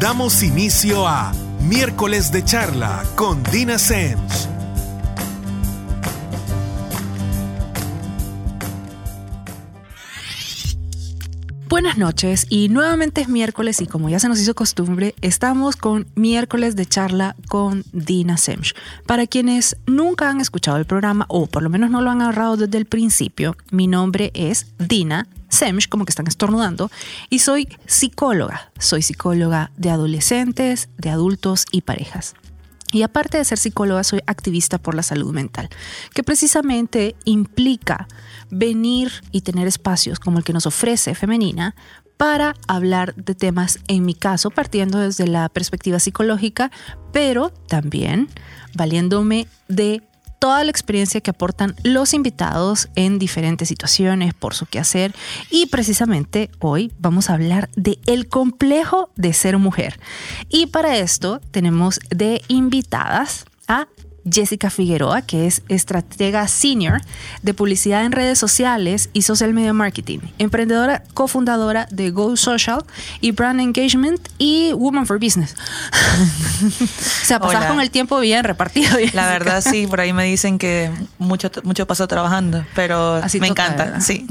Damos inicio a Miércoles de Charla con Dina Sens. Buenas noches y nuevamente es miércoles y como ya se nos hizo costumbre, estamos con miércoles de charla con Dina Semch. Para quienes nunca han escuchado el programa o por lo menos no lo han agarrado desde el principio, mi nombre es Dina Semch, como que están estornudando, y soy psicóloga. Soy psicóloga de adolescentes, de adultos y parejas. Y aparte de ser psicóloga, soy activista por la salud mental, que precisamente implica venir y tener espacios como el que nos ofrece Femenina para hablar de temas, en mi caso, partiendo desde la perspectiva psicológica, pero también valiéndome de toda la experiencia que aportan los invitados en diferentes situaciones por su quehacer y precisamente hoy vamos a hablar de el complejo de ser mujer. Y para esto tenemos de invitadas a Jessica Figueroa, que es estratega senior de publicidad en redes sociales y social media marketing, emprendedora cofundadora de Go Social y Brand Engagement y Woman for Business. o sea, pasas con el tiempo bien repartido. La verdad, sí, por ahí me dicen que mucho, mucho pasó trabajando, pero Así me encanta, sí.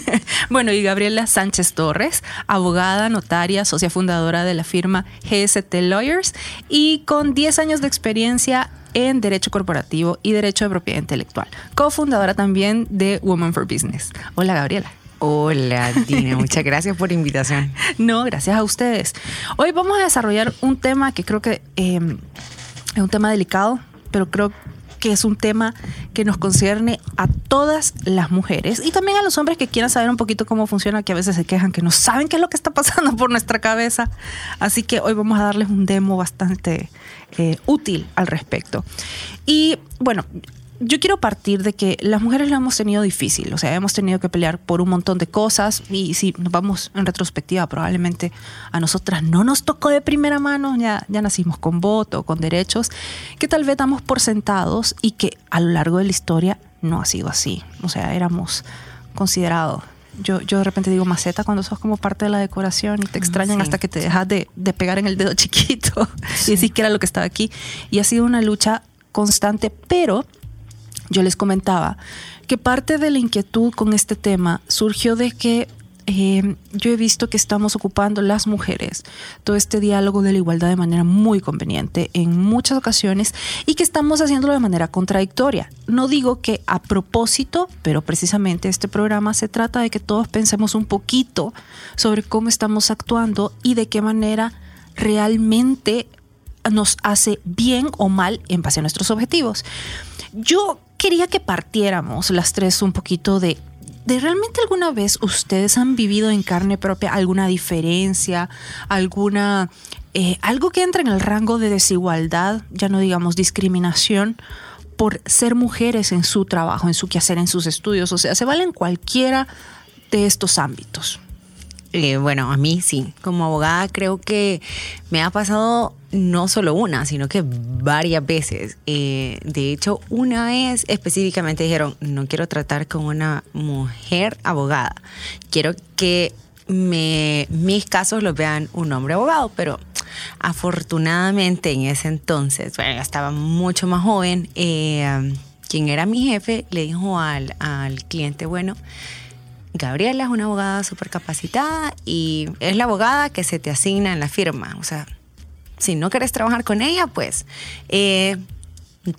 bueno, y Gabriela Sánchez Torres, abogada, notaria, socia fundadora de la firma GST Lawyers y con 10 años de experiencia en Derecho Corporativo y Derecho de Propiedad Intelectual, cofundadora también de Women for Business. Hola, Gabriela. Hola, Dina, muchas gracias por la invitación. No, gracias a ustedes. Hoy vamos a desarrollar un tema que creo que em, es un tema delicado, pero creo que es un tema que nos concierne a todas las mujeres y también a los hombres que quieran saber un poquito cómo funciona, que a veces se quejan que no saben qué es lo que está pasando por nuestra cabeza. Así que hoy vamos a darles un demo bastante eh, útil al respecto. Y bueno, yo quiero partir de que las mujeres lo hemos tenido difícil, o sea, hemos tenido que pelear por un montón de cosas y si nos vamos en retrospectiva, probablemente a nosotras no nos tocó de primera mano, ya, ya nacimos con voto, con derechos, que tal vez damos por sentados y que a lo largo de la historia no ha sido así, o sea, éramos considerados yo, yo de repente digo maceta cuando sos como parte de la decoración y te extrañan hasta que te dejas de, de, pegar en el dedo chiquito y decís que era lo que estaba aquí. Y ha sido una lucha constante, pero yo les comentaba que parte de la inquietud con este tema surgió de que eh, yo he visto que estamos ocupando las mujeres todo este diálogo de la igualdad de manera muy conveniente en muchas ocasiones y que estamos haciéndolo de manera contradictoria. No digo que a propósito, pero precisamente este programa se trata de que todos pensemos un poquito sobre cómo estamos actuando y de qué manera realmente nos hace bien o mal en base a nuestros objetivos. Yo quería que partiéramos las tres un poquito de, de realmente alguna vez ustedes han vivido en carne propia alguna diferencia, alguna eh, algo que entra en el rango de desigualdad, ya no digamos discriminación por ser mujeres en su trabajo, en su quehacer, en sus estudios, o sea, se vale en cualquiera de estos ámbitos. Eh, bueno, a mí sí. Como abogada creo que me ha pasado no solo una, sino que varias veces. Eh, de hecho, una vez específicamente dijeron, no quiero tratar con una mujer abogada. Quiero que mis casos los vean un hombre abogado, pero afortunadamente en ese entonces, bueno, estaba mucho más joven, eh, quien era mi jefe le dijo al, al cliente, bueno, Gabriela es una abogada súper capacitada y es la abogada que se te asigna en la firma. O sea, si no quieres trabajar con ella, pues eh,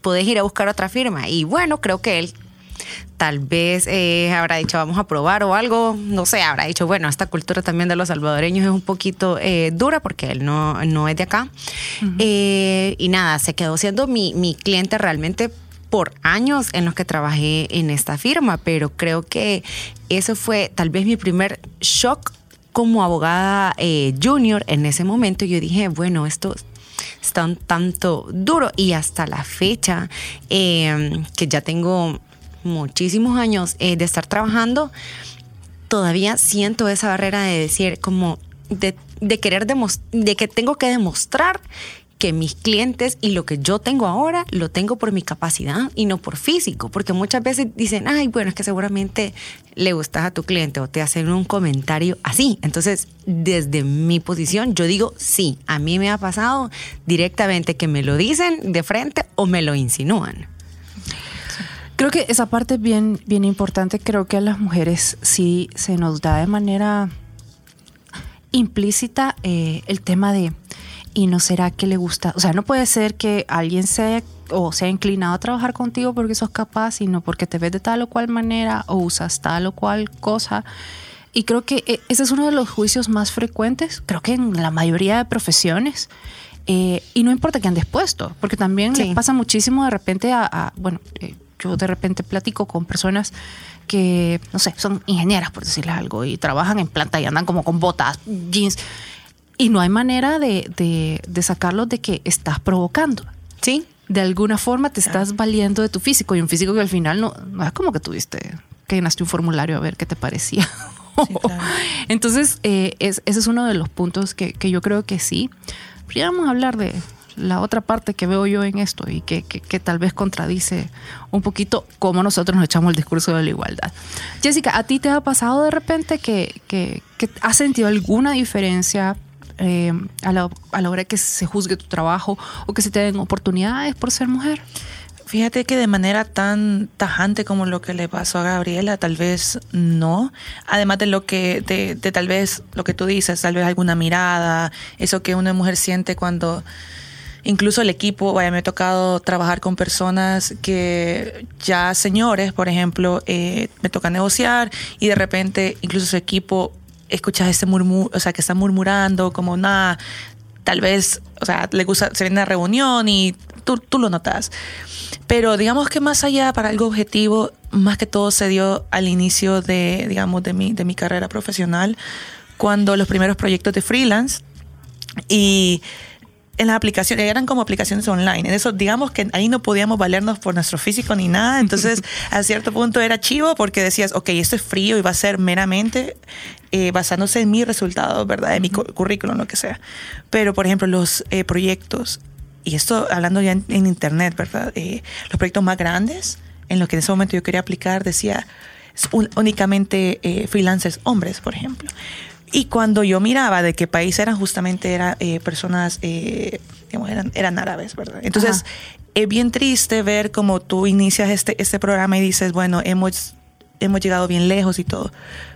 puedes ir a buscar otra firma. Y bueno, creo que él tal vez eh, habrá dicho vamos a probar o algo, no sé, habrá dicho, bueno, esta cultura también de los salvadoreños es un poquito eh, dura porque él no, no es de acá. y nada, se quedó siendo mi, mi cliente realmente por años en los que trabajé en esta firma, pero creo que eso fue tal vez mi primer shock como abogada eh, junior en ese momento. Yo dije, bueno, esto está un tanto duro y hasta la fecha, em, que ya tengo muchísimos años eh, de estar trabajando, todavía siento esa barrera de decir como de, querer demostrar, de que tengo que demostrar que mis clientes y lo que yo tengo ahora lo tengo por mi capacidad y no por físico, porque muchas veces dicen, ay, bueno, es que seguramente le gustas a tu cliente o te hacen un comentario así. Entonces, desde mi posición, yo digo, sí, a mí me ha pasado directamente que me lo dicen de frente o me lo insinúan. Creo que esa parte es bien, bien importante. Creo que a las mujeres sí se nos da de manera implícita eh, el tema de y no será que le gusta, o sea, no puede ser que alguien sea o sea inclinado a trabajar contigo porque sos capaz, sino porque te ves de tal o cual manera o usas tal o cual cosa. Y creo que eh, ese es uno de los juicios más frecuentes, creo que en la mayoría de profesiones. Eh, y no importa que andes puesto, porque también le pasa muchísimo de repente a, bueno, eh, yo de repente platico con personas que, no sé, son ingenieras, por decirles algo, y trabajan en planta y andan como con botas, jeans y no hay manera de, de, de sacarlos de que estás provocando. ¿Sí? De alguna forma te estás valiendo de tu físico y un físico que al final no, no es como que tuviste, que llenaste un formulario a ver qué te parecía. Entonces, eh, ese es uno de los puntos que, que, yo creo que sí. Pero ya vamos a hablar de la otra parte que veo yo en esto y que, que, tal vez contradice un poquito cómo nosotros nos echamos el discurso de la igualdad. Jessica, ¿a ti te ha pasado de repente que, que has sentido alguna diferencia eh, a, la, a la hora que se juzgue tu trabajo o que se te den oportunidades por ser mujer? Fíjate que de manera tan tajante como lo que le pasó a Gabriela, tal vez no. Además de lo que, de, de, tal vez lo que tú dices, tal vez alguna mirada, eso que una mujer siente cuando incluso el equipo, vaya, me ha tocado trabajar con personas que ya señores, por ejemplo, eh, me toca negociar y de repente incluso su equipo escuchas ese murmur, o sea, que está murmurando, como nada, tal vez, o sea, le gusta, se viene a reunión y tú, tú lo notas. Pero digamos que más allá para algo objetivo, más que todo se dio al inicio de, digamos, de mi, de mi carrera profesional, cuando los primeros proyectos de freelance y en las aplicaciones, eran como aplicaciones online. En eso, digamos que ahí no podíamos valernos por nuestro físico ni nada. Entonces, a cierto punto era chivo porque decías, ok, esto es frío y va a ser meramente eh, basándose en mi resultado, ¿verdad? En mi currículum, lo que sea. Pero, por ejemplo, los eh, proyectos, y esto hablando ya en, Internet, ¿verdad? Eh, los proyectos más grandes, en los que en ese momento yo quería aplicar, decía únicamente freelancers hombres, por ejemplo. Y cuando yo miraba de qué país eran, justamente eran eh, personas, eh, digamos, eran, eran árabes, ¿verdad? Entonces, es bien triste ver cómo tú inicias este, este programa y dices, bueno, hemos, hemos llegado bien lejos y todo.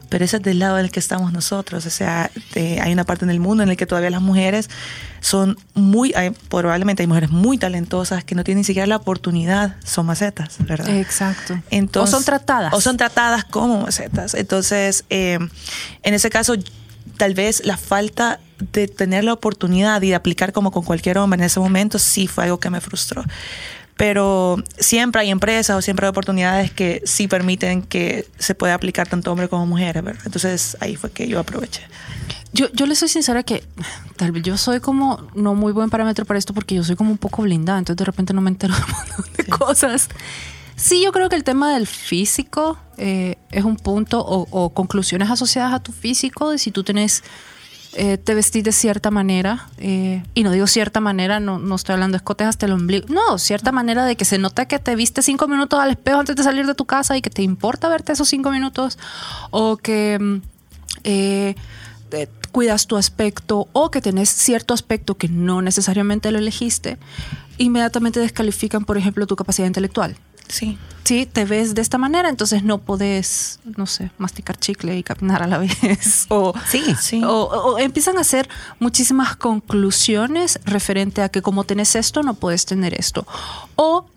Pero ese es del lado del que estamos nosotros. O sea, hay una parte en el mundo en el que todavía las mujeres son muy, probablemente hay mujeres muy talentosas que no tienen ni siquiera la oportunidad, son macetas, ¿verdad? Exacto. Entonces, o son tratadas. O son tratadas como macetas. Entonces, eh, en ese caso, tal vez la falta de tener la oportunidad y de aplicar como con cualquier hombre en ese momento sí fue algo que me frustró. Pero siempre hay empresas o siempre hay oportunidades que sí permiten que se pueda aplicar tanto hombre como mujer, ¿verdad? Entonces ahí fue que yo aproveché. Yo, yo le soy sincera que tal vez yo soy como no muy buen parámetro para esto porque yo soy como un poco blindada, entonces de repente no me entero de cosas. Sí, yo creo que el tema del físico eh, es un punto o, conclusiones asociadas a tu físico de si tú tenés, eh, te vestís de cierta manera, eh, y no digo cierta manera, no, no estoy hablando de escotes hasta el ombligo, no, cierta manera de que se nota que te viste cinco minutos al espejo antes de salir de tu casa y que te importa verte esos cinco minutos, o que mm, cuidas tu aspecto o que tenés cierto aspecto que no necesariamente lo elegiste, inmediatamente descalifican, por ejemplo, tu capacidad intelectual. Sí. Sí, te ves de esta manera, entonces no podés, no sé, masticar chicle y caminar a la vez. O, sí, sí. O, empiezan a hacer muchísimas conclusiones referente a que como tenés esto, no puedes tener esto. O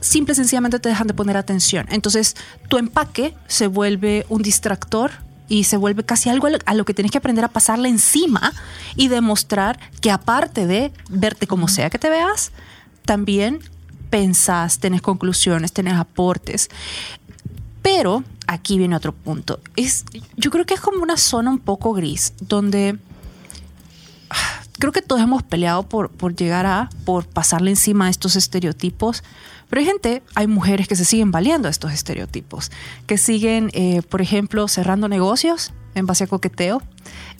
simple y sencillamente te dejan de poner atención. Entonces, tu empaque se vuelve un distractor y se vuelve casi algo a lo que tienes que aprender a pasarle encima y demostrar que aparte de verte como sea que te veas, también pensás, tenés conclusiones, tenés aportes. Pero aquí viene otro punto. Es, yo creo que es como una zona un poco gris, donde ah, creo que todos hemos peleado por, por llegar a, por pasarle encima a estos estereotipos. Pero hay gente, hay mujeres que se siguen valiendo a estos estereotipos, que siguen, eh, por ejemplo, cerrando negocios en base a coqueteo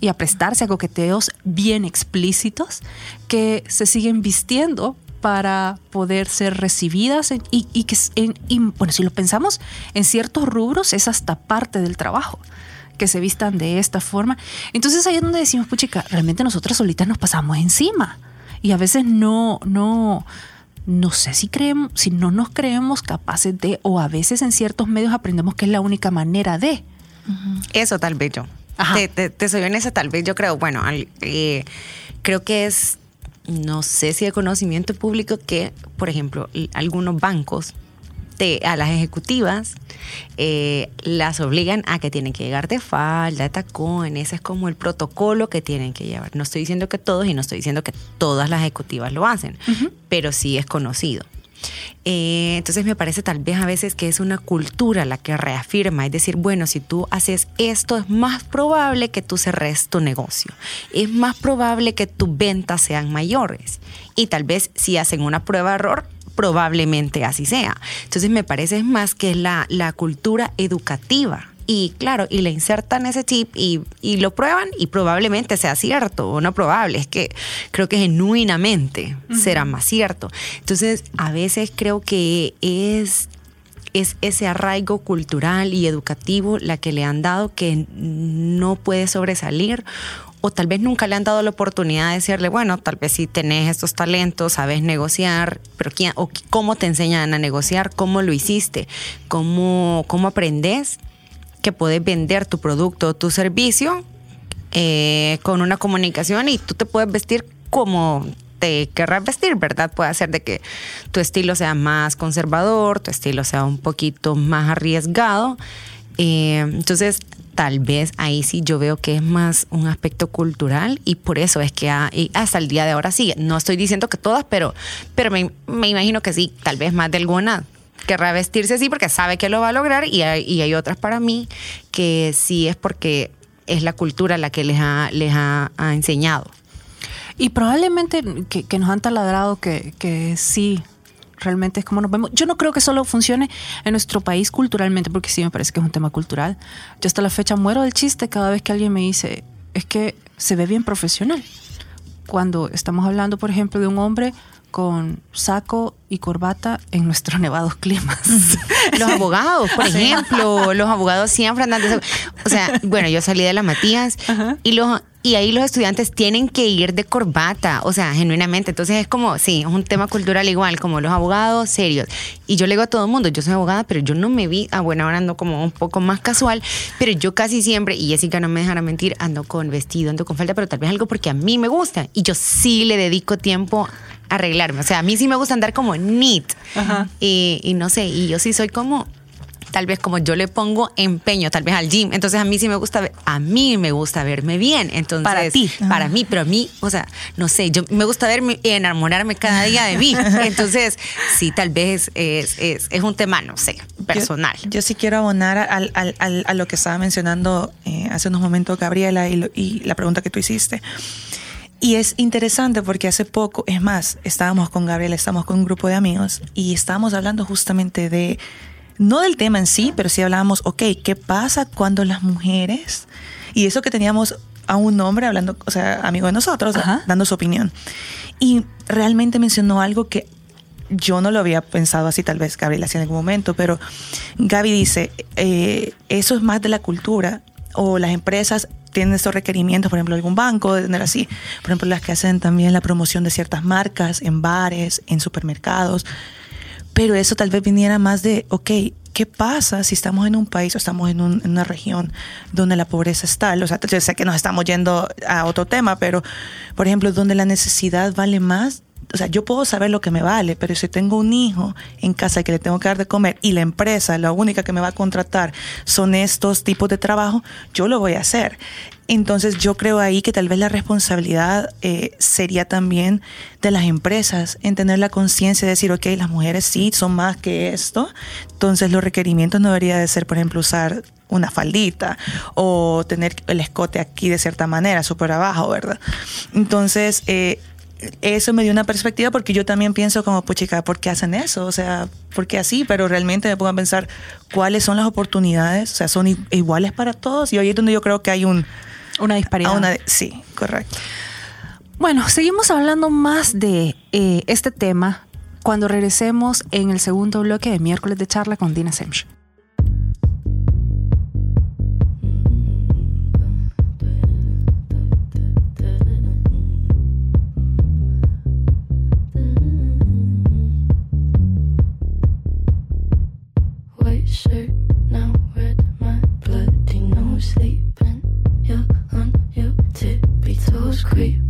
y a prestarse a coqueteos bien explícitos que se siguen vistiendo para poder ser recibidas y, que, bueno, si lo pensamos, en ciertos rubros es hasta parte del trabajo que se vistan de esta forma. Entonces ahí es donde decimos, puchica, realmente nosotras solitas nos pasamos encima y a veces no, no, no sé si creemos, si no nos creemos capaces de, o a veces en ciertos medios aprendemos que es la única manera de. Eso tal vez yo. Te, soy honesta, tal vez yo creo, bueno, eh, creo que es, no sé si de conocimiento público que, por ejemplo, algunos bancos a las ejecutivas eh, las obligan a que tienen que llegar de falda, de tacón, ese es como el protocolo que tienen que llevar. No estoy diciendo que todos y no estoy diciendo que todas las ejecutivas lo hacen, pero sí es conocido. Eh, entonces me parece tal vez a veces que es una cultura la que reafirma, es decir, bueno, si tú haces esto es más probable que tú cerres tu negocio, es más probable que tus ventas sean mayores y tal vez si hacen una prueba error probablemente así sea. Entonces me parece más que la, la cultura educativa y claro, y le insertan ese chip y, lo prueban y probablemente sea cierto o no probable, es que creo que genuinamente será más cierto. Entonces, a veces creo que es es ese arraigo cultural y educativo la que le han dado que no puede sobresalir o tal vez nunca le han dado la oportunidad de decirle, bueno, tal vez si tenés estos talentos, sabes negociar, pero ¿quién, o ¿cómo te enseñan a negociar? ¿Cómo lo hiciste? ¿Cómo, cómo aprendes que puedes vender tu producto o tu servicio eh, con una comunicación y tú te puedes vestir como te querrás vestir, ¿verdad? Puede ser de que tu estilo sea más conservador, tu estilo sea un poquito más arriesgado. Eh, entonces, tal vez ahí sí yo veo que es más un aspecto cultural y por eso es que hasta el día de ahora sigue. No estoy diciendo que todas, pero, pero me, me imagino que sí, tal vez más de alguna querrá vestirse así porque sabe que lo va a lograr y hay, otras para mí que sí es porque es la cultura la que les ha, les ha, enseñado. Y probablemente que, nos han taladrado que, que sí, realmente es como nos vemos. Yo no creo que solo funcione en nuestro país culturalmente, porque sí me parece que es un tema cultural. Yo hasta la fecha muero del chiste cada vez que alguien me dice, es que se ve bien profesional. Cuando estamos hablando, por ejemplo, de un hombre con saco y corbata en nuestros nevados climas. Los abogados, por ejemplo, los abogados siempre andan de... O sea, bueno, yo salí de la Matías y los y ahí los estudiantes tienen que ir de corbata, o sea, genuinamente. Entonces es como, sí, es un tema cultural igual, como los abogados serios. Y yo le digo a todo el mundo, yo soy abogada, pero yo no me vi, ah, bueno, ahora ando como un poco más casual, pero yo casi siempre, y Jessica no me dejará mentir, ando con vestido, ando con falda, pero tal vez algo porque a mí me gusta. Y yo sí le dedico tiempo a arreglarme. O sea, a mí sí me gusta andar como neat. Y, y no sé, y yo sí soy como tal vez como yo le pongo empeño, tal vez al gym. Entonces a mí sí me gusta, a mí me gusta verme bien. Entonces, para ti. Para mí, pero a mí, o sea, no sé, yo me gusta verme y enamorarme cada día de mí. Entonces, sí, tal vez es, es, es un tema, no sé, personal. Yo, sí quiero abonar al, al, a lo que estaba mencionando eh, hace unos momentos Gabriela y, y la pregunta que tú hiciste. Y es interesante porque hace poco, es más, estábamos con Gabriela, estábamos con un grupo de amigos y estábamos hablando justamente de no del tema en sí, pero sí hablábamos, ok, ¿qué pasa cuando las mujeres, y eso que teníamos a un hombre hablando, o sea, amigo de nosotros, dando su opinión, y realmente mencionó algo que yo no lo había pensado así, tal vez Gabriela hacía en algún momento, pero Gaby dice, eh, eso es más de la cultura, o las empresas tienen estos requerimientos, por ejemplo, algún banco, de tener así, por ejemplo, las que hacen también la promoción de ciertas marcas en bares, en supermercados, pero eso tal vez viniera más de, ok, ¿qué pasa si estamos en un país o estamos en, una región donde la pobreza está? O sea, yo sé que nos estamos yendo a otro tema, pero, por ejemplo, donde la necesidad vale más o sea, yo puedo saber lo que me vale, pero si tengo un hijo en casa que le tengo que dar de comer y la empresa, la única que me va a contratar son estos tipos de trabajo, yo lo voy a hacer. Entonces yo creo ahí que tal vez la responsabilidad eh, sería también de las empresas en tener la conciencia de decir, ok, las mujeres sí son más que esto, entonces los requerimientos no debería de ser, por ejemplo, usar una faldita o tener el escote aquí de cierta manera, súper abajo, ¿verdad? Entonces, eh, eso me dio una perspectiva porque yo también pienso como, pues chica, ¿por qué hacen eso? O sea, ¿por qué así? Pero realmente me pongo a pensar cuáles son las oportunidades, o sea, son iguales para todos y ahí es donde yo creo que hay un... Una disparidad. Una, sí, correcto. Bueno, seguimos hablando más de eh, este tema cuando regresemos en el segundo bloque de miércoles de charla con Dina Semch. creep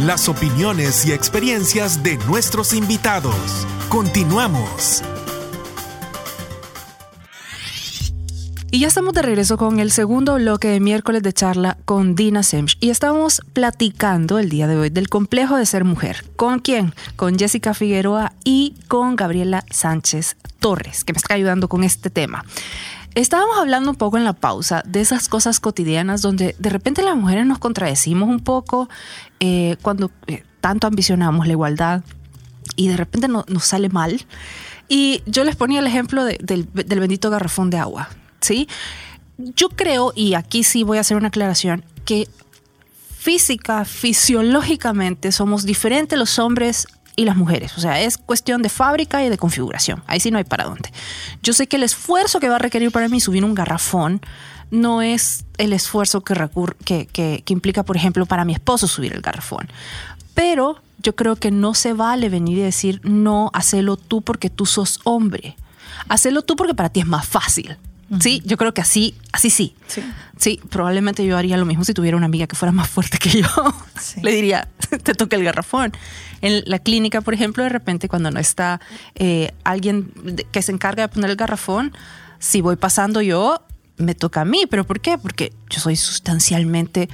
Las opiniones y experiencias de nuestros invitados. Continuamos. Y ya estamos de regreso con el segundo bloque de miércoles de charla con Dina Semch. Y estamos platicando el día de hoy del complejo de ser mujer. ¿Con quién? Con Jessica Figueroa y con Gabriela Sánchez Torres, que me está ayudando con este tema. Estábamos hablando un poco en la pausa de esas cosas cotidianas donde de repente las mujeres nos contradecimos un poco eh, cuando eh, tanto ambicionamos la igualdad y de repente nos sale mal. Y yo les ponía el ejemplo del, del bendito garrafón de agua. ¿sí? Yo creo, y aquí sí voy a hacer una aclaración, que física, fisiológicamente somos diferentes los hombres y las mujeres. O sea, es cuestión de fábrica y de configuración. Ahí sí no hay para dónde. Yo sé que el esfuerzo que va a requerir para mí subir un garrafón no es el esfuerzo que, implica, por ejemplo, para mi esposo subir el garrafón. Pero yo creo que no se vale venir y decir, no, hacelo tú porque tú sos hombre. Hacelo tú porque para ti es más fácil. Sí, yo creo que así, así sí. Sí. Sí, probablemente yo haría lo mismo si tuviera una amiga que fuera más fuerte que yo. Sí. Le diría, te toca el garrafón. En la clínica, por ejemplo, de repente cuando no está eh, alguien que se encarga de poner el garrafón, si voy pasando yo, me toca a mí. ¿Pero por qué? Porque yo soy sustancialmente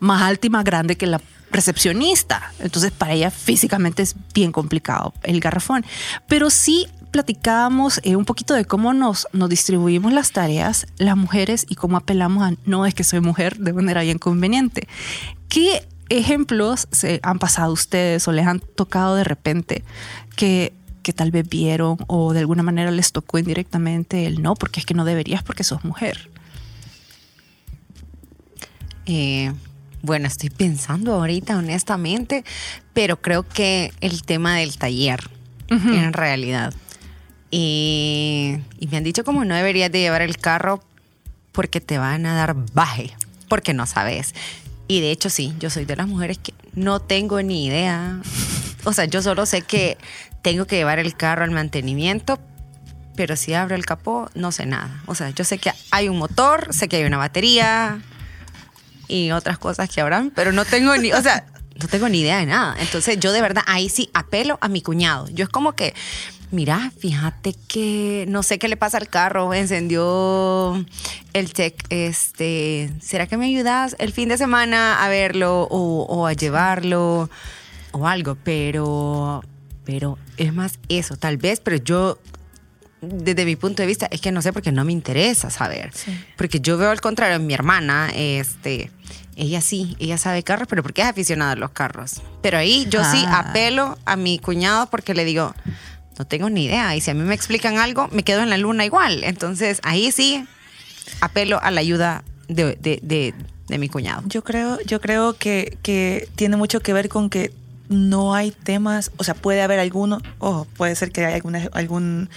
más alta y más grande que la recepcionista. Entonces, para ella físicamente es bien complicado el garrafón. Pero sí platicábamos eh, un poquito de cómo nos, nos distribuimos las tareas, las mujeres, y cómo apelamos a no es que soy mujer de manera bien conveniente. ¿Qué ejemplos se han pasado ustedes o les han tocado de repente que, que tal vez vieron o de alguna manera les tocó indirectamente el no, porque es que no deberías porque sos mujer? Eh, bueno, estoy pensando ahorita, honestamente, pero creo que el tema del taller, en realidad. Y, me han dicho como no deberías de llevar el carro porque te van a dar baje, porque no sabes. Y de hecho sí, yo soy de las mujeres que no tengo ni idea. O sea, yo solo sé que tengo que llevar el carro al mantenimiento, pero si abro el capó, no sé nada. O sea, yo sé que hay un motor, sé que hay una batería y otras cosas que habrán, pero no tengo ni, o sea, no tengo ni idea de nada. Entonces, yo de verdad ahí sí apelo a mi cuñado. Yo es como que, mira, fíjate que no sé qué le pasa al carro, encendió el check, este, ¿será que me ayudas el fin de semana a verlo o, o a llevarlo o algo? Pero, pero es más eso, tal vez, pero yo desde mi punto de vista es que no sé porque no me interesa saber. Porque yo veo al contrario, mi hermana, este, ella sí, ella sabe carros, pero porque es aficionada a los carros. Pero ahí yo sí Ah. apelo a mi cuñado porque le digo, no tengo ni idea. Y si a mí me explican algo, me quedo en la luna igual. Entonces ahí sí apelo a la ayuda de, de- de- de mi cuñado. Yo creo, yo creo que, que tiene mucho que ver con que no hay temas, o sea, puede haber alguno, ojo, puede ser que haya alguna, algún,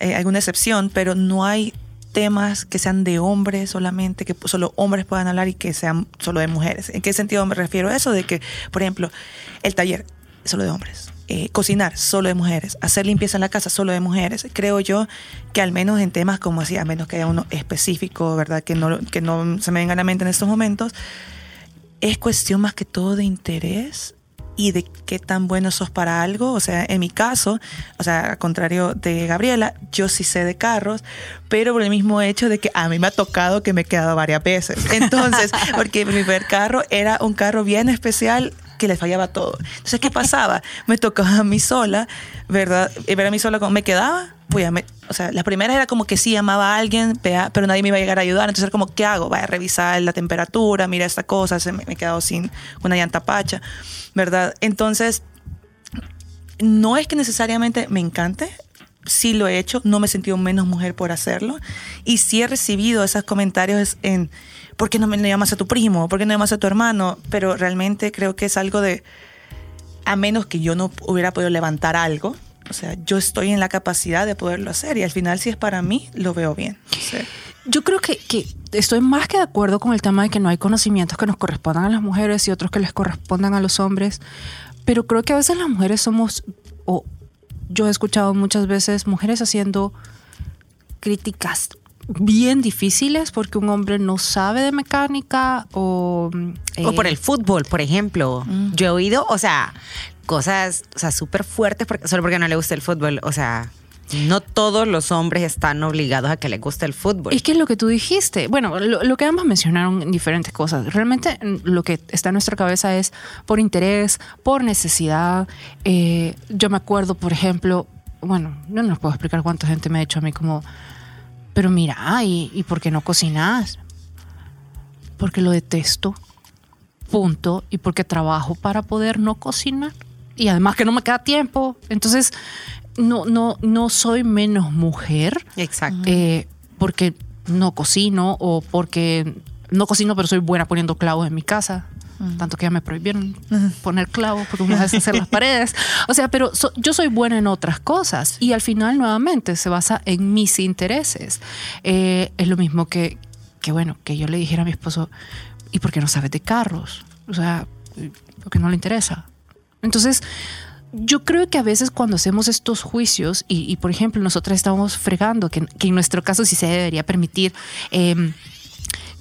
eh, alguna excepción, pero no hay temas que sean de hombres solamente, que solo hombres puedan hablar y que sean solo de mujeres. ¿En qué sentido me refiero a eso? De que, por ejemplo, el taller, solo de hombres. Eh, cocinar, solo de mujeres. Hacer limpieza en la casa, solo de mujeres. Creo yo que al menos en temas como así, a menos que haya uno específico, ¿verdad? Que no, que no se me venga a la mente en estos momentos, es cuestión más que todo de interés y de qué tan bueno sos para algo. O sea, en mi caso, o sea, al contrario de Gabriela, yo sí sé de carros, pero por el mismo hecho de que a mí me ha tocado que me he quedado varias veces. Entonces, porque mi primer carro era un carro bien especial que le fallaba todo. Entonces, ¿qué pasaba? Me tocaba a mí sola, ¿verdad? Ver a mí sola me quedaba. Pues me, o sea, la primera era como que sí llamaba a alguien, pero nadie me iba a llegar a ayudar. Entonces era como, ¿qué hago? Vaya a revisar la temperatura, mira esta cosa, se me, me he quedado sin una llanta pacha, ¿verdad? Entonces, no es que necesariamente me encante, sí lo he hecho, no me he sentido menos mujer por hacerlo. Y sí he recibido esos comentarios en, ¿por qué no me llamas a tu primo? ¿Por qué no llamas a tu hermano? Pero realmente creo que es algo de, a menos que yo no hubiera podido levantar algo, o sea, yo estoy en la capacidad de poderlo hacer y al final si es para mí, lo veo bien. Yo creo que, que estoy más que de acuerdo con el tema de que no hay conocimientos que nos correspondan a las mujeres y otros que les correspondan a los hombres, pero creo que a veces las mujeres somos, o yo he escuchado muchas veces mujeres haciendo críticas bien difíciles porque un hombre no sabe de mecánica o... O por eh, el fútbol, por ejemplo. Yo he oído, o sea, cosas, o sea, súper fuertes porque, solo porque no le gusta el fútbol. O sea, no todos los hombres están obligados a que les guste el fútbol. Es que es lo que tú dijiste. Bueno, lo, lo que ambas mencionaron diferentes cosas. Realmente mm, lo que está en nuestra cabeza es por interés, por necesidad. Eh, yo me acuerdo, por ejemplo, bueno, no les puedo explicar cuánta gente me ha dicho a mí como, pero mira, ¿y, y por qué no cocinas? Porque lo detesto. Punto. Y porque trabajo para poder no cocinar. Y además que no me queda tiempo. Entonces, no, no, no soy menos mujer Exacto. eh, porque no cocino o porque no cocino pero soy buena poniendo clavos en mi casa. Tanto que ya me prohibieron poner clavos porque me hace hacer las paredes. O sea, pero so- yo soy buena en otras cosas y al final nuevamente se basa en mis intereses. Eh, es lo mismo que, que, bueno, que yo le dijera a mi esposo, ¿y por qué no sabes de carros? O sea, porque no le interesa. Entonces, yo creo que a veces cuando hacemos estos juicios, y, y por ejemplo, nosotras estamos fregando, que, que, en nuestro caso sí se debería permitir. Eh,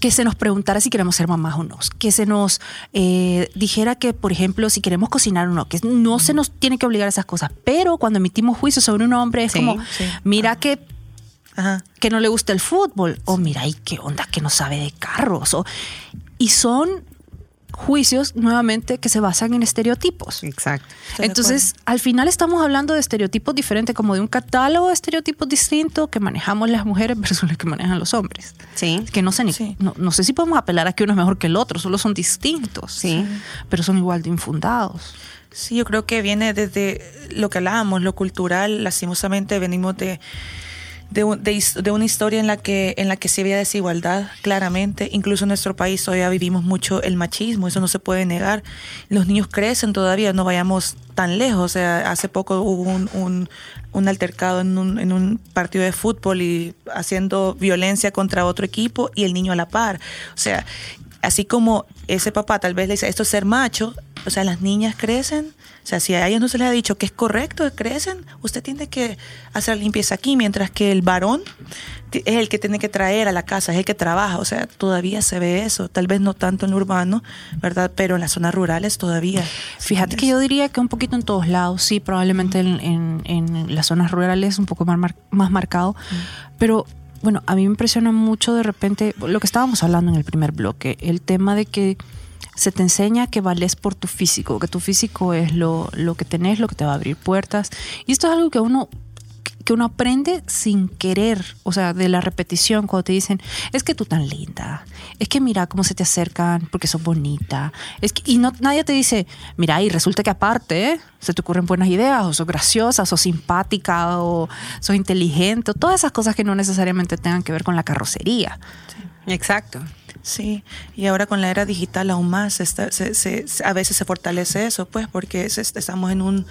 que se nos preguntara si queremos ser mamás o no, que se nos eh, dijera que, por ejemplo, si queremos cocinar o no, que no se nos tiene que obligar a esas cosas, pero cuando emitimos juicios sobre un hombre es Sí, como, sí. mira Ajá. que Ajá. que no le gusta el fútbol, o mira, y qué onda que no sabe de carros, o, y son juicios nuevamente que se basan en estereotipos. Exacto. Estoy Entonces, al final estamos hablando de estereotipos diferentes, como de un catálogo de estereotipos distintos que manejamos las mujeres versus los que manejan los hombres. Sí. Que no sé ni, Sí. no, no sé si podemos apelar a que uno es mejor que el otro, solo son distintos. Sí. Pero son igual de infundados. Sí, yo creo que viene desde lo que hablábamos, lo cultural, lastimosamente venimos de, de, de de una historia en la que en la que sí había desigualdad, claramente. Incluso en nuestro país todavía vivimos mucho el machismo, eso no se puede negar. Los niños crecen todavía, no vayamos tan lejos. O sea, hace poco hubo un, un, un altercado en un, en un partido de fútbol y haciendo violencia contra otro equipo y el niño a la par. O sea, así como ese papá tal vez le dice, esto es ser macho, o sea, las niñas crecen, o sea, si a ellas no se les ha dicho que es correcto, crecen, usted tiene que hacer limpieza aquí, mientras que el varón es el que tiene que traer a la casa, es el que trabaja, o sea, todavía se ve eso, tal vez no tanto en lo urbano, ¿verdad? Pero en las zonas rurales todavía. Fíjate que yo diría que un poquito en todos lados, sí, probablemente en, en- en las zonas rurales un poco más, mar- más marcado, pero bueno, a mí me impresiona mucho de repente lo que estábamos hablando en el primer bloque, el tema de que se te enseña que vales por tu físico, que tu físico es lo, lo que tenés, lo que te va a abrir puertas. Y esto es algo que uno que uno aprende sin querer, o sea, de la repetición, cuando te dicen, es que tú tan linda, es que mira cómo se te acercan porque sos bonita, es que, y no, nadie te dice, mira, y resulta que aparte ¿eh? se te ocurren buenas ideas, o sos graciosa, o sos simpática, o sos inteligente, o todas esas cosas que no necesariamente tengan que ver con la carrocería. Exacto. Sí, y ahora con la era digital aún más, está- se- a veces se fortalece eso, pues, porque estamos en un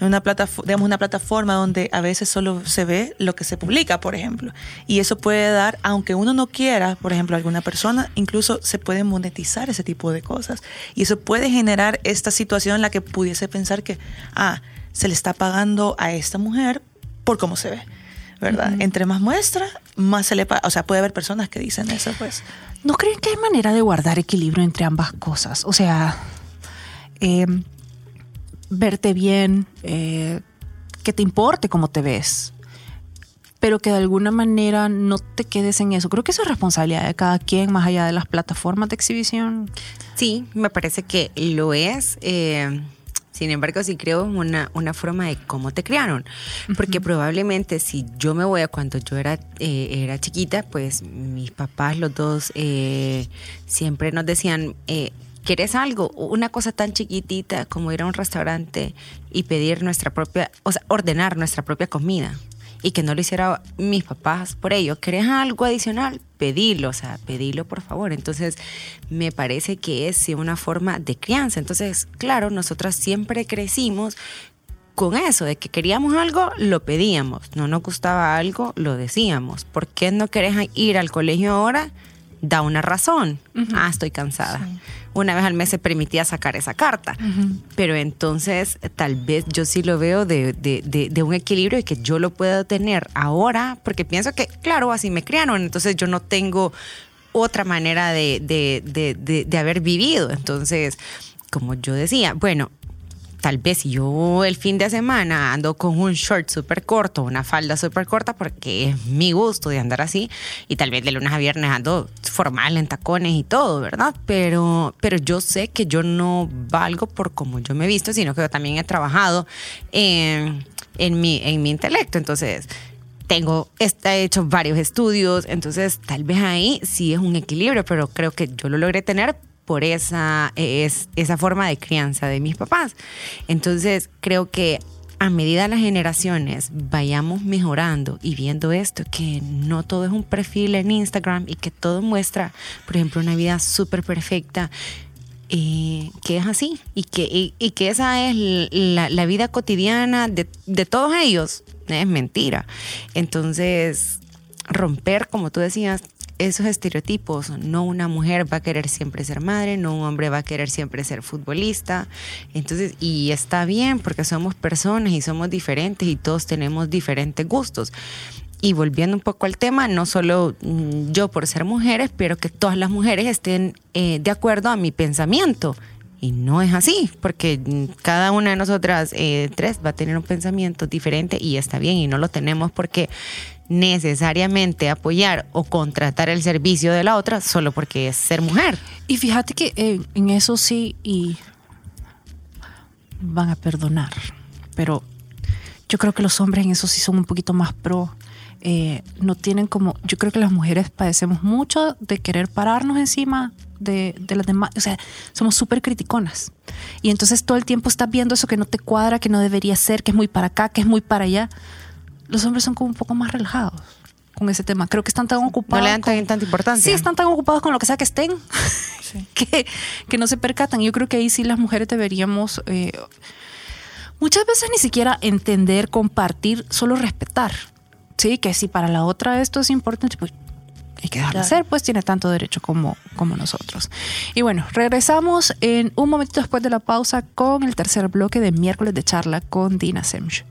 en una plataforma, digamos, una plataforma donde a veces solo se ve lo que se publica, por ejemplo. Y eso puede dar, aunque uno no quiera, por ejemplo, alguna persona, incluso se puede monetizar ese tipo de cosas. Y eso puede generar esta situación en la que pudiese pensar que, ah, se le está pagando a esta mujer por cómo se ve. ¿Verdad? Entre más muestra, más se le paga. O sea, puede haber personas que dicen eso, pues. ¿No creen que hay manera de guardar equilibrio entre ambas cosas? O sea, eh, verte bien, eh, que te importe cómo te ves, pero que de alguna manera no te quedes en eso. Creo que eso es responsabilidad de cada quien, más allá de las plataformas de exhibición. Sí, me parece que lo es. eh, sin embargo, sí creo en una, una forma de cómo te criaron. Porque probablemente si yo me voy a cuando yo era, eh, era chiquita, pues mis papás, los dos, eh, siempre nos decían, eh, ¿quieres algo? Una cosa tan chiquitita como ir a un restaurante y pedir nuestra propia, o sea, ordenar nuestra propia comida y que no lo hiciera mis papás por ello. ¿Querés algo adicional? Pedilo, o sea, pedilo por favor. Entonces, me parece que es una forma de crianza. Entonces, claro, nosotras siempre crecimos con eso, de que queríamos algo, lo pedíamos. No nos gustaba algo, lo decíamos. ¿Por qué no querés ir al colegio ahora? Da una razón. Ah, estoy cansada. Una vez al mes se permitía sacar esa carta. Pero entonces tal vez yo sí lo veo de, de- de- de un equilibrio y que yo lo puedo tener ahora, porque pienso que, claro, así me criaron, entonces yo no tengo otra manera de, de- de- de- de haber vivido. Entonces, como yo decía, bueno, tal vez si yo el fin de semana ando con un short súper corto, una falda súper corta, porque es mi gusto de andar así, y tal vez de lunes a viernes ando formal en tacones y todo, ¿verdad? Pero, pero yo sé que yo no valgo por como yo me he visto, sino que yo también he trabajado en, en, mi, en mi intelecto. Entonces, tengo, he hecho varios estudios, entonces tal vez ahí sí es un equilibrio, pero creo que yo lo logré tener por esa, es, esa forma de crianza de mis papás. Entonces creo que a medida las generaciones vayamos mejorando y viendo esto, que no todo es un perfil en Instagram y que todo muestra, por ejemplo, una vida súper perfecta, eh, que es así y que, y que esa es la, la vida cotidiana de, de todos ellos, es mentira. Entonces, romper, como tú decías, esos estereotipos. No una mujer va a querer siempre ser madre, no un hombre va a querer siempre ser futbolista. Entonces, y está bien porque somos personas y somos diferentes y todos tenemos diferentes gustos. Y volviendo un poco al tema, no solo mm, yo por ser mujer, espero que todas las mujeres estén eh, de acuerdo a mi pensamiento. Y no es así, porque mm, cada una de nosotras eh, tres va a tener un pensamiento diferente y está bien y no lo tenemos porque necesariamente apoyar o contratar el servicio de la otra solo porque es ser mujer. Y fíjate que eh, en eso sí, y van a perdonar, pero yo creo que los hombres en eso sí son un poquito más pro. Eh, no tienen como, yo creo que las mujeres padecemos mucho de querer pararnos encima de, de las demás, o sea, somos súper criticonas. Y entonces todo el tiempo estás viendo eso que no te cuadra, que no debería ser, que es muy para acá, que es muy para allá. Los hombres son como un poco más relajados con ese tema. Creo que están tan ocupados. No le dan con- tan- tanta importancia. Sí, están tan ocupados con lo que sea que estén que, que no se percatan. Yo creo que ahí sí las mujeres deberíamos eh, muchas veces ni siquiera entender, compartir, solo respetar. Sí, que si para la otra esto es importante, pues hay que dejarlo hacer, pues tiene tanto derecho como, como nosotros. Y bueno, regresamos en un momentito después de la pausa con el tercer bloque de miércoles de charla con Dina Semch.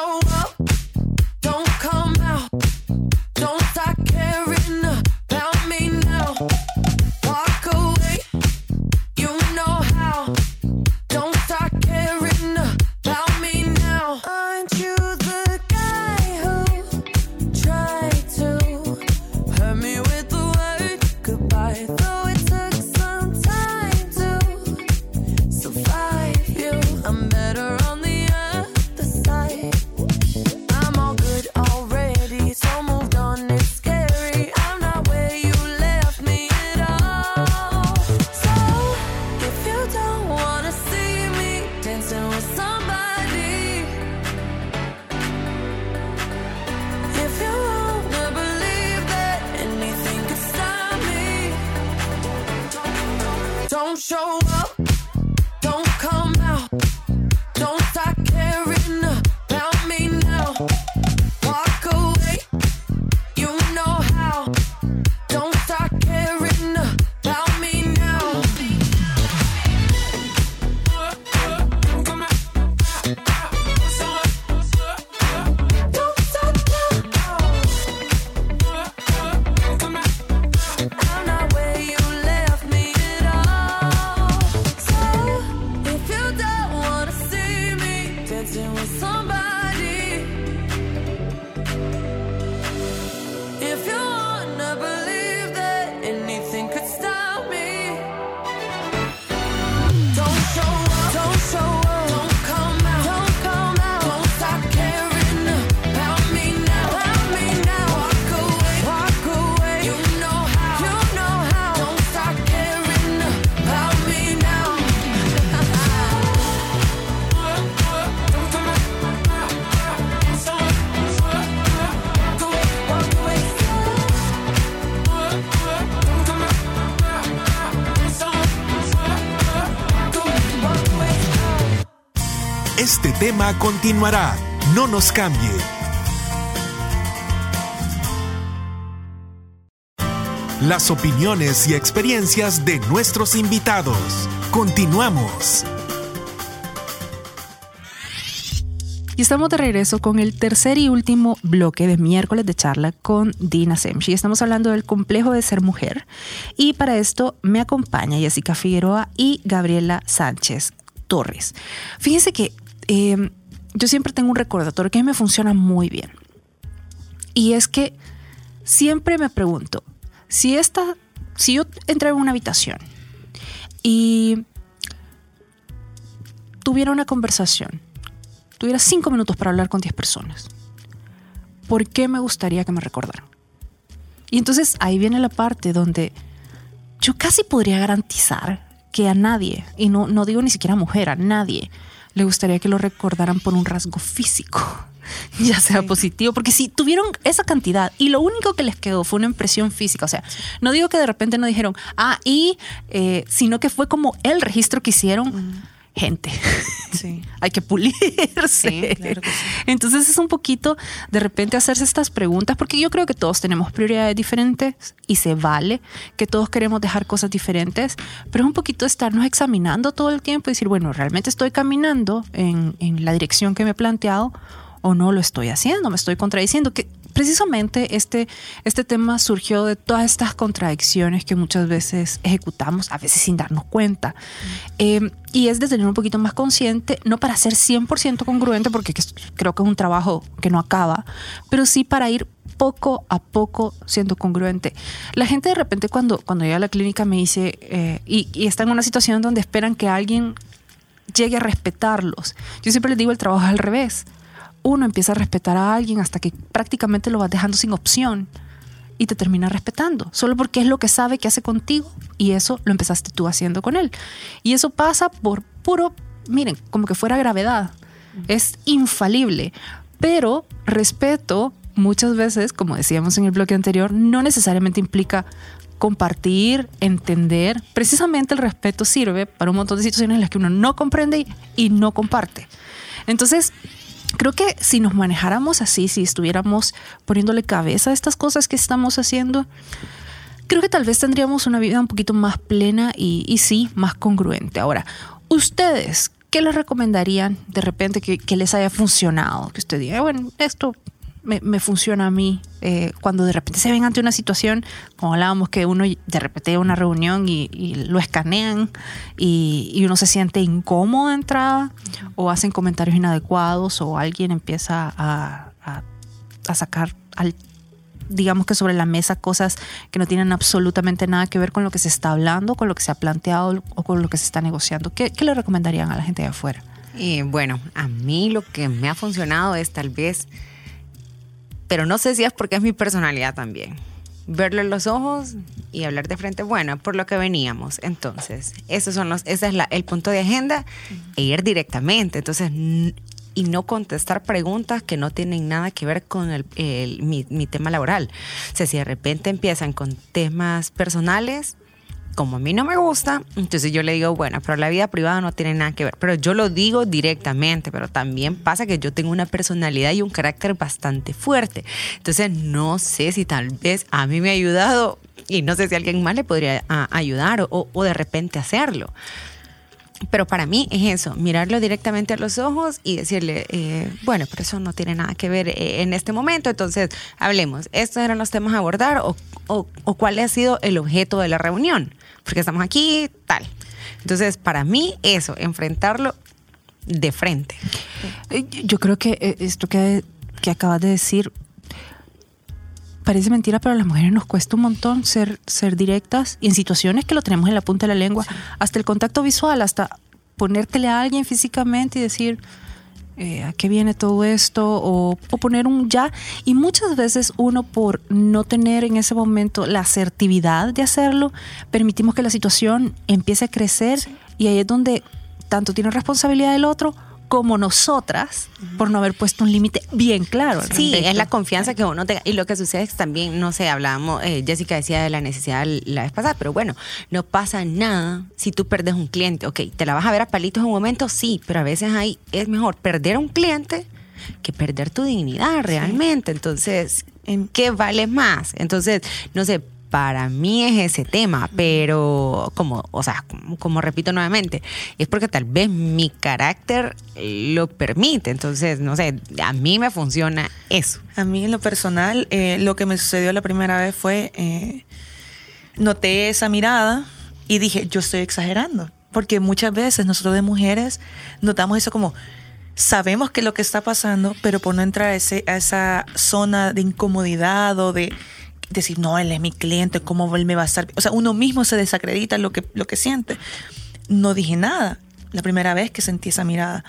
so much. Dancing with somebody, tema continuará. No nos cambie. Las opiniones y experiencias de nuestros invitados. Continuamos. Y estamos de regreso con el tercer y último bloque de miércoles de charla con Dina Semchi. Estamos hablando del complejo de ser mujer. Y para esto me acompaña Jessica Figueroa y Gabriela Sánchez Torres. Fíjense que eh, yo siempre tengo un recordatorio que a mí me funciona muy bien. Y es que siempre me pregunto, si esta, si yo entré en una habitación y tuviera una conversación, tuviera cinco minutos para hablar con 10 personas, ¿por qué me gustaría que me recordaran? Y entonces ahí viene la parte donde yo casi podría garantizar que a nadie, y no, no digo ni siquiera mujer, a nadie, le gustaría que lo recordaran por un rasgo físico, ya sea positivo, porque si tuvieron esa cantidad y lo único que les quedó fue una impresión física, o sea, no digo que de repente no dijeron, ah, y, eh, sino que fue como el registro que hicieron. Gente, Sí. hay que pulirse. Sí, claro que sí. Entonces es un poquito de repente hacerse estas preguntas, porque yo creo que todos tenemos prioridades diferentes y se vale que todos queremos dejar cosas diferentes, pero es un poquito estarnos examinando todo el tiempo y decir, bueno, ¿realmente estoy caminando en, en la dirección que me he planteado o no lo estoy haciendo? Me estoy contradiciendo. Que precisamente este, este tema surgió de todas estas contradicciones que muchas veces ejecutamos, a veces sin darnos cuenta. Eh, y es de tener un poquito más consciente, no para ser 100% congruente, porque que- creo que es un trabajo que no acaba, pero sí para ir poco a poco siendo congruente. La gente de repente cuando, cuando llega a la clínica me dice, eh, y, y está en una situación donde esperan que alguien llegue a respetarlos. Yo siempre les digo, el trabajo es al revés. Uno empieza a respetar a alguien hasta que prácticamente lo vas dejando sin opción y te termina respetando, solo porque es lo que sabe que hace contigo y eso lo empezaste tú haciendo con él. Y eso pasa por puro, miren, como que fuera gravedad. Es infalible, pero respeto muchas veces, como decíamos en el bloque anterior, no necesariamente implica compartir, entender. Precisamente el respeto sirve para un montón de situaciones en las que uno no comprende y, no comparte. Entonces, creo que si nos manejáramos así, si estuviéramos poniéndole cabeza a estas cosas que estamos haciendo, creo que tal vez tendríamos una vida un poquito más plena y, sí, más congruente. Ahora, ustedes, ¿qué les recomendarían de repente que, que les haya funcionado? Que usted diga, bueno, esto me, funciona a mí. Eh, cuando de repente se ven ante una situación, como hablábamos, que uno de repente a una reunión y, lo escanean y, uno se siente incómodo de entrada o hacen comentarios inadecuados o alguien empieza a, a- sacar al digamos que sobre la mesa cosas que no tienen absolutamente nada que ver con lo que se está hablando, con lo que se ha planteado o con lo que se está negociando. ¿Qué, qué le recomendarían a la gente de afuera? Y bueno, a mí lo que me ha funcionado es tal vez, pero no sé si es porque es mi personalidad también. Verlo en los ojos y hablar de frente, bueno, por lo que veníamos. Entonces, esos son los, ese es la- el punto de agenda e ir directamente. Entonces, y no contestar preguntas que no tienen nada que ver con el, el- mi, mi tema laboral. O sea, si de repente empiezan con temas personales, como a mí no me gusta, entonces yo le digo, bueno, pero la vida privada no tiene nada que ver. Pero yo lo digo directamente, pero también pasa que yo tengo una personalidad y un carácter bastante fuerte. Entonces no sé si tal vez a mí me ha ayudado y no sé si alguien más le podría ayudar o, o de repente hacerlo. Pero para mí es eso, mirarlo directamente a los ojos y decirle, eh, bueno, pero eso no tiene nada que ver eh, en este momento, entonces hablemos, estos eran los temas a abordar o- o cuál ha sido el objeto de la reunión, porque estamos aquí, tal. Entonces, para mí eso, enfrentarlo de frente. Eh, Yo creo que eh, esto que, que acabas de decir parece mentira, pero a las mujeres nos cuesta un montón ser, ser directas y en situaciones que lo tenemos en la punta de la lengua, hasta el contacto visual, hasta ponértele a alguien físicamente y decir, eh, ¿a qué viene todo esto? O, o poner un ya. Y muchas veces uno por no tener en ese momento la asertividad de hacerlo, permitimos que la situación empiece a crecer y ahí es donde tanto tiene responsabilidad el otro como nosotras por no haber puesto un límite bien claro. Sí, es la confianza que uno tenga. Y lo que sucede es que también, no sé, hablábamos, eh, Jessica decía de la necesidad la vez pasada, pero bueno, no pasa nada si tú perdes un cliente. Ok, ¿te la vas a ver a palitos en un momento? Sí, pero a veces ahí es mejor perder a un cliente que perder tu dignidad realmente. Entonces, ¿en qué vale más? Entonces, no sé, para mí es ese tema, pero como, o sea, como, como repito nuevamente, es porque tal vez mi carácter lo permite. Entonces, no sé, a mí me funciona eso. A mí en lo personal, eh, lo que me sucedió la primera vez fue, eh, noté esa mirada y dije, yo estoy exagerando. Porque muchas veces nosotros de mujeres notamos eso como, sabemos que lo que está pasando, pero por no entrar a, ese- a esa zona de incomodidad o de decir, no, él es mi cliente, ¿cómo él me va a estar? O sea, uno mismo se desacredita lo que, lo que siente. No dije nada la primera vez que sentí esa mirada.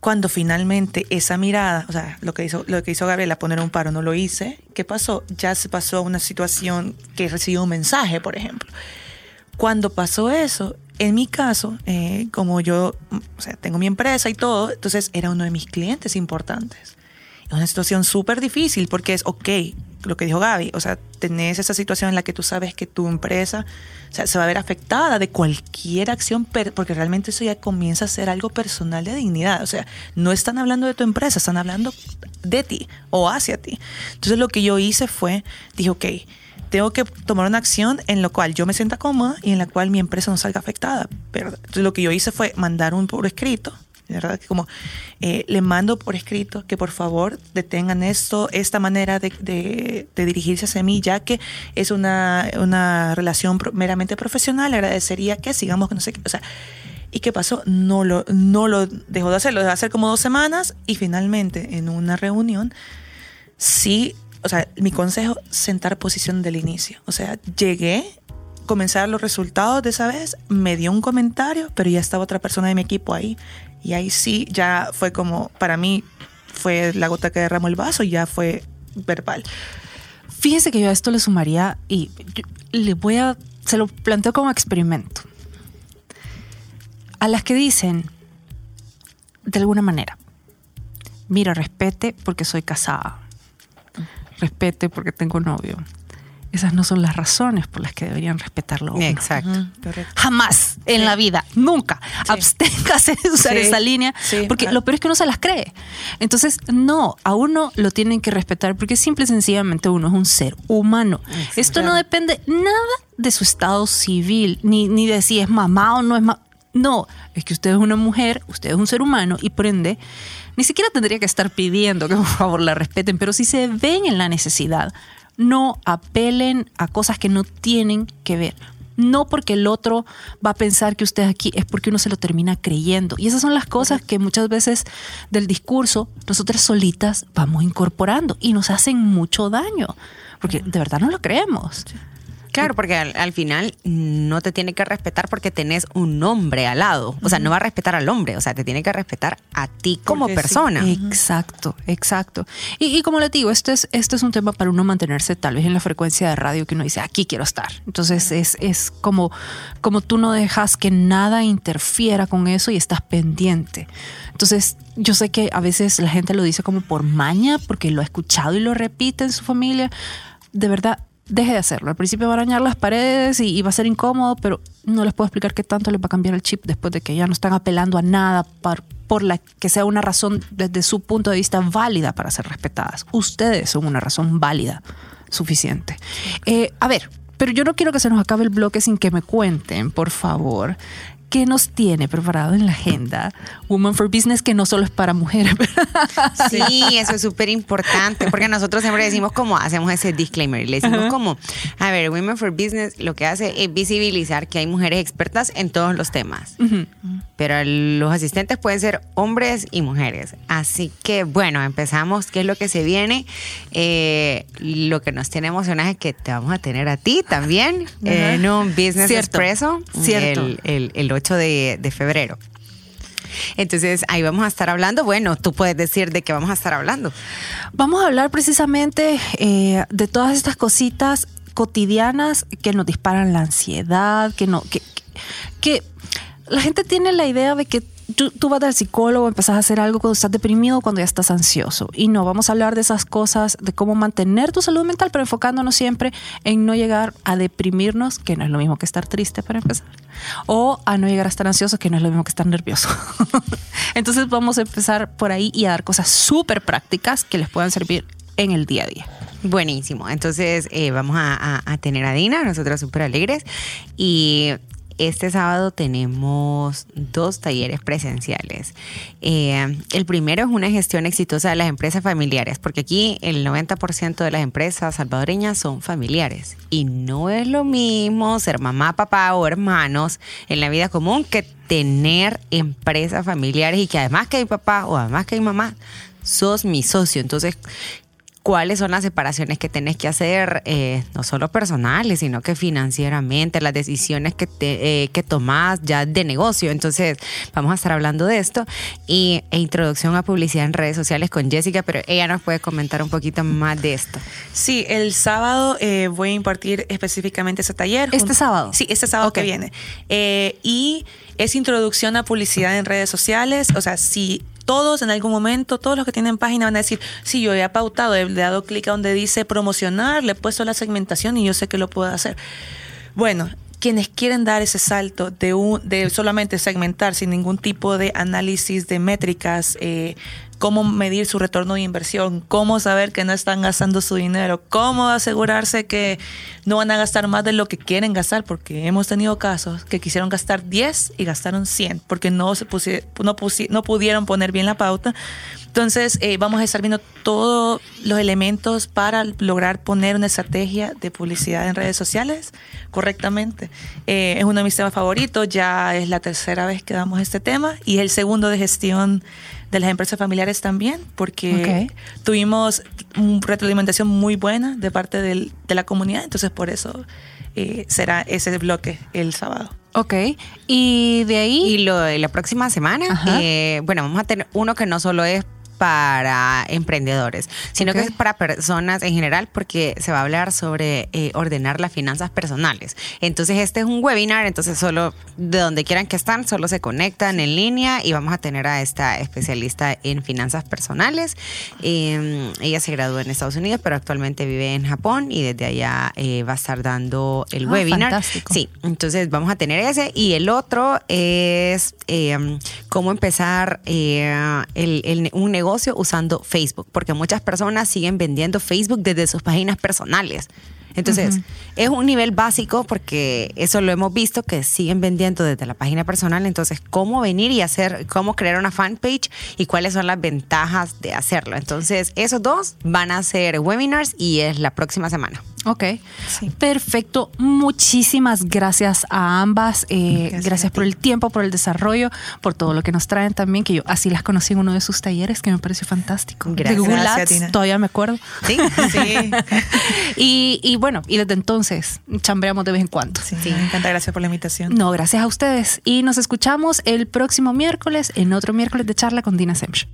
Cuando finalmente esa mirada, o sea, lo que hizo, lo que hizo Gabriela, poner un paro, no lo hice, ¿qué pasó? Ya se pasó a una situación que recibió un mensaje, por ejemplo. Cuando pasó eso, en mi caso, eh, como yo tengo mi empresa y todo, entonces era uno de mis clientes importantes. Es una situación súper difícil porque es, ok, lo que dijo Gaby, o sea, tenés esa situación en la que tú sabes que tu empresa se va a ver afectada de cualquier acción, porque realmente eso ya comienza a ser algo personal de dignidad. O sea, no están hablando de tu empresa, están hablando de ti o hacia ti. Entonces lo que yo hice fue, dije, ok, tengo que tomar una acción en la cual yo me sienta cómoda y en la cual mi empresa no salga afectada. Pero, entonces lo que yo hice fue mandar un por escrito. Verdad que como eh, le mando por escrito que por favor detengan esto, esta manera de, de- de dirigirse hacia mí, ya que es una, una relación meramente profesional. Agradecería que sigamos, no sé qué. O sea, ¿y qué pasó? No lo, no lo dejó de hacer, lo dejó de hacer como dos semanas y finalmente en una reunión sí, o sea, mi consejo, sentar posición del inicio. O sea, llegué, dar los resultados de esa vez, me dio un comentario, pero ya estaba otra persona de mi equipo ahí. Y ahí sí, ya fue como, para mí, fue la gota que derramó el vaso y ya fue verbal. Fíjense que yo a esto le sumaría y le voy a, se lo planteo como experimento. A las que dicen, de alguna manera, mira, respete porque soy casada, respete porque tengo novio. Esas no son las razones por las que deberían respetarlo. a uno. Exacto. Jamás en la vida, nunca. Absténgase de usar Sí. esa línea, Sí. porque Ah. lo peor es que uno se las cree. Entonces, no, a uno lo tienen que respetar porque simple y sencillamente uno es un ser humano. Esto no depende nada de su estado civil, ni, ni de si es mamá o no es mamá. No, es que usted es una mujer, usted es un ser humano y por ende, ni siquiera tendría que estar pidiendo que por favor la respeten, pero si se ven en la necesidad, no apelen a cosas que no tienen que ver. No porque el otro va a pensar que usted aquí es porque uno se lo termina creyendo. Y esas son las cosas que muchas veces del discurso nosotras solitas vamos incorporando y nos hacen mucho daño. Porque de verdad no lo creemos. Claro, porque al, al final no te tiene que respetar porque tenés un hombre al lado. O sea, no va a respetar al hombre, o sea, te tiene que respetar a ti como Porque sí. persona. Exacto, exacto. Y, y como les digo, esto es, esto es un tema para uno mantenerse tal vez en la frecuencia de radio que uno dice, aquí quiero estar. Entonces es, es como, como tú no dejas que nada interfiera con eso y estás pendiente. Entonces yo sé que a veces la gente lo dice como por maña, porque lo ha escuchado y lo repite en su familia. De verdad, deje de hacerlo. Al principio va a arañar las paredes y, va a ser incómodo, pero no les puedo explicar qué tanto les va a cambiar el chip después de que ya no están apelando a nada por, por la que sea una razón desde su punto de vista válida para ser respetadas. Ustedes son una razón válida suficiente. Eh, a ver, pero yo no quiero que se nos acabe el bloque sin que me cuenten, por favor. ¿Qué nos tiene preparado en la agenda Woman for Business que no solo es para mujeres? Sí, eso es súper importante, porque nosotros siempre decimos como, hacemos ese disclaimer, le decimos como, a ver, Women for Business lo que hace es visibilizar que hay mujeres expertas en todos los temas, pero los asistentes pueden ser hombres y mujeres. Así que, bueno, empezamos, ¿qué es lo que se viene? Eh, lo que nos tiene emocionadas es que te vamos a tener a ti también en un Business Cierto, Expreso cierto. El, el- el 8 de, febrero. Entonces ahí vamos a estar hablando. Bueno, tú puedes decir de qué vamos a estar hablando. Vamos a hablar precisamente eh, de todas estas cositas cotidianas que nos disparan la ansiedad, que no, que, que la gente tiene la idea de que tú, vas al psicólogo, empezás a hacer algo cuando estás deprimido, cuando ya estás ansioso. Y no, vamos a hablar de esas cosas, de cómo mantener tu salud mental, pero enfocándonos siempre en no llegar a deprimirnos, que no es lo mismo que estar triste para empezar, o a no llegar a estar ansioso, que no es lo mismo que estar nervioso. Entonces vamos a empezar por ahí y a dar cosas súper prácticas que les puedan servir en el día a día. Buenísimo. Entonces eh, vamos a, a- a tener a Dina, nosotras súper alegres. Y este sábado tenemos dos talleres presenciales. Eh, el primero es una gestión exitosa de las empresas familiares, porque aquí el 90% de las empresas salvadoreñas son familiares. Y no es lo mismo ser mamá, papá o hermanos en la vida común que tener empresas familiares y que además que hay papá o además que hay mamá, sos mi socio. Entonces, cuáles son las separaciones que tenés que hacer, eh, no solo personales, sino que financieramente, las decisiones que, te, eh, que tomás ya de negocio. Entonces, vamos a estar hablando de esto y e introducción a publicidad en redes sociales con Jessica, pero ella nos puede comentar un poquito más de esto. Sí, el sábado eh, voy a impartir específicamente ese taller. ¿Este sábado? Sí, este sábado que viene. Eh, y es introducción a publicidad en redes sociales. O sea, si todos en algún momento, todos los que tienen página van a decir, sí, yo he pautado, he dado clic a donde dice promocionar, le he puesto la segmentación y yo sé que lo puedo hacer. Bueno, quienes quieren dar ese salto de, un, de solamente segmentar sin ningún tipo de análisis de métricas, eh, cómo medir su retorno de inversión, cómo saber que no están gastando su dinero, cómo asegurarse que no van a gastar más de lo que quieren gastar, porque hemos tenido casos que quisieron gastar 10 y gastaron 100, porque no, se pusi- no, pusi- no pudieron poner bien la pauta. Entonces, eh, vamos a estar viendo todos los elementos para lograr poner una estrategia de publicidad en redes sociales correctamente. Eh, es uno de mis temas favoritos, ya es la tercera vez que damos este tema y es el segundo de gestión de las empresas familiares también, porque tuvimos una retroalimentación muy buena de parte del- de la comunidad, entonces por eso eh, será ese bloque el sábado. Ok. Y de ahí. Y lo de la próxima semana, eh, bueno, vamos a tener uno que no solo es para emprendedores, sino Ok. que es para personas en general porque se va a hablar sobre eh, ordenar las finanzas personales. Entonces este es un webinar, entonces solo de donde quieran que están, solo se conectan en línea y vamos a tener a esta especialista en finanzas personales. Eh, ella se graduó en Estados Unidos, pero actualmente vive en Japón y desde allá eh, va a estar dando el Ah, webinar. fantástico. Sí, entonces vamos a tener ese y el otro es eh, cómo empezar eh, el- el- un negocio usando Facebook, porque muchas personas siguen vendiendo Facebook desde sus páginas personales. Entonces, es un nivel básico porque eso lo hemos visto que siguen vendiendo desde la página personal. Entonces, cómo venir y hacer, cómo crear una fanpage y cuáles son las ventajas de hacerlo. Entonces, esos dos van a ser webinars y es la próxima semana. Ok, Sí. perfecto. Muchísimas gracias a ambas. Eh, Gracias gracias a por el tiempo, por el desarrollo, por todo lo que nos traen también, que yo así las conocí en uno de sus talleres, que me pareció fantástico. Gracias. De Google Gracias, Ads, Tina. todavía me acuerdo. Sí, Sí, Y, y bueno, y desde entonces chambreamos de vez en cuando. sí, me encanta, gracias por la invitación. No, gracias a ustedes. Y nos escuchamos el próximo miércoles en otro miércoles de charla con Dina Semch.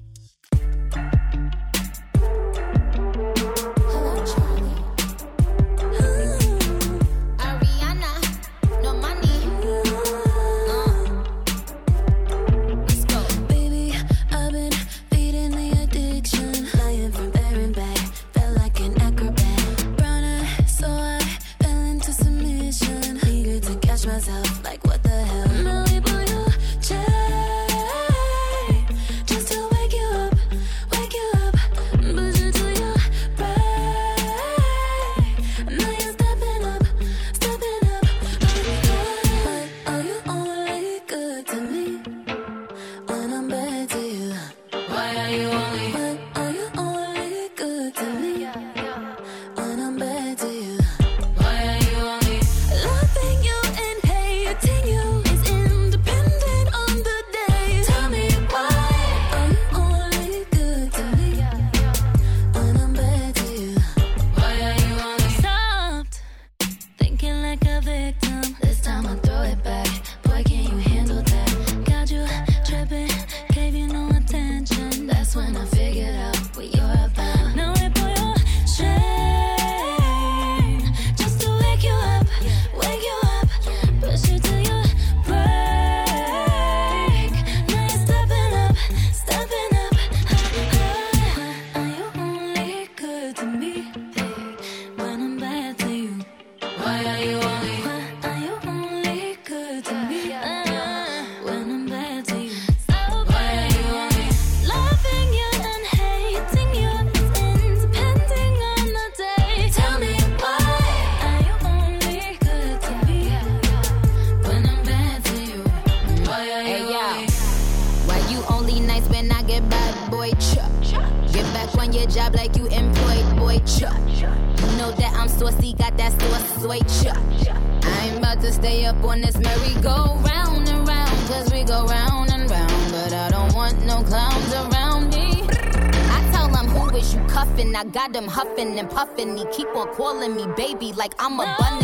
Got them huffing and puffing. He keep on calling me baby like I'm a bun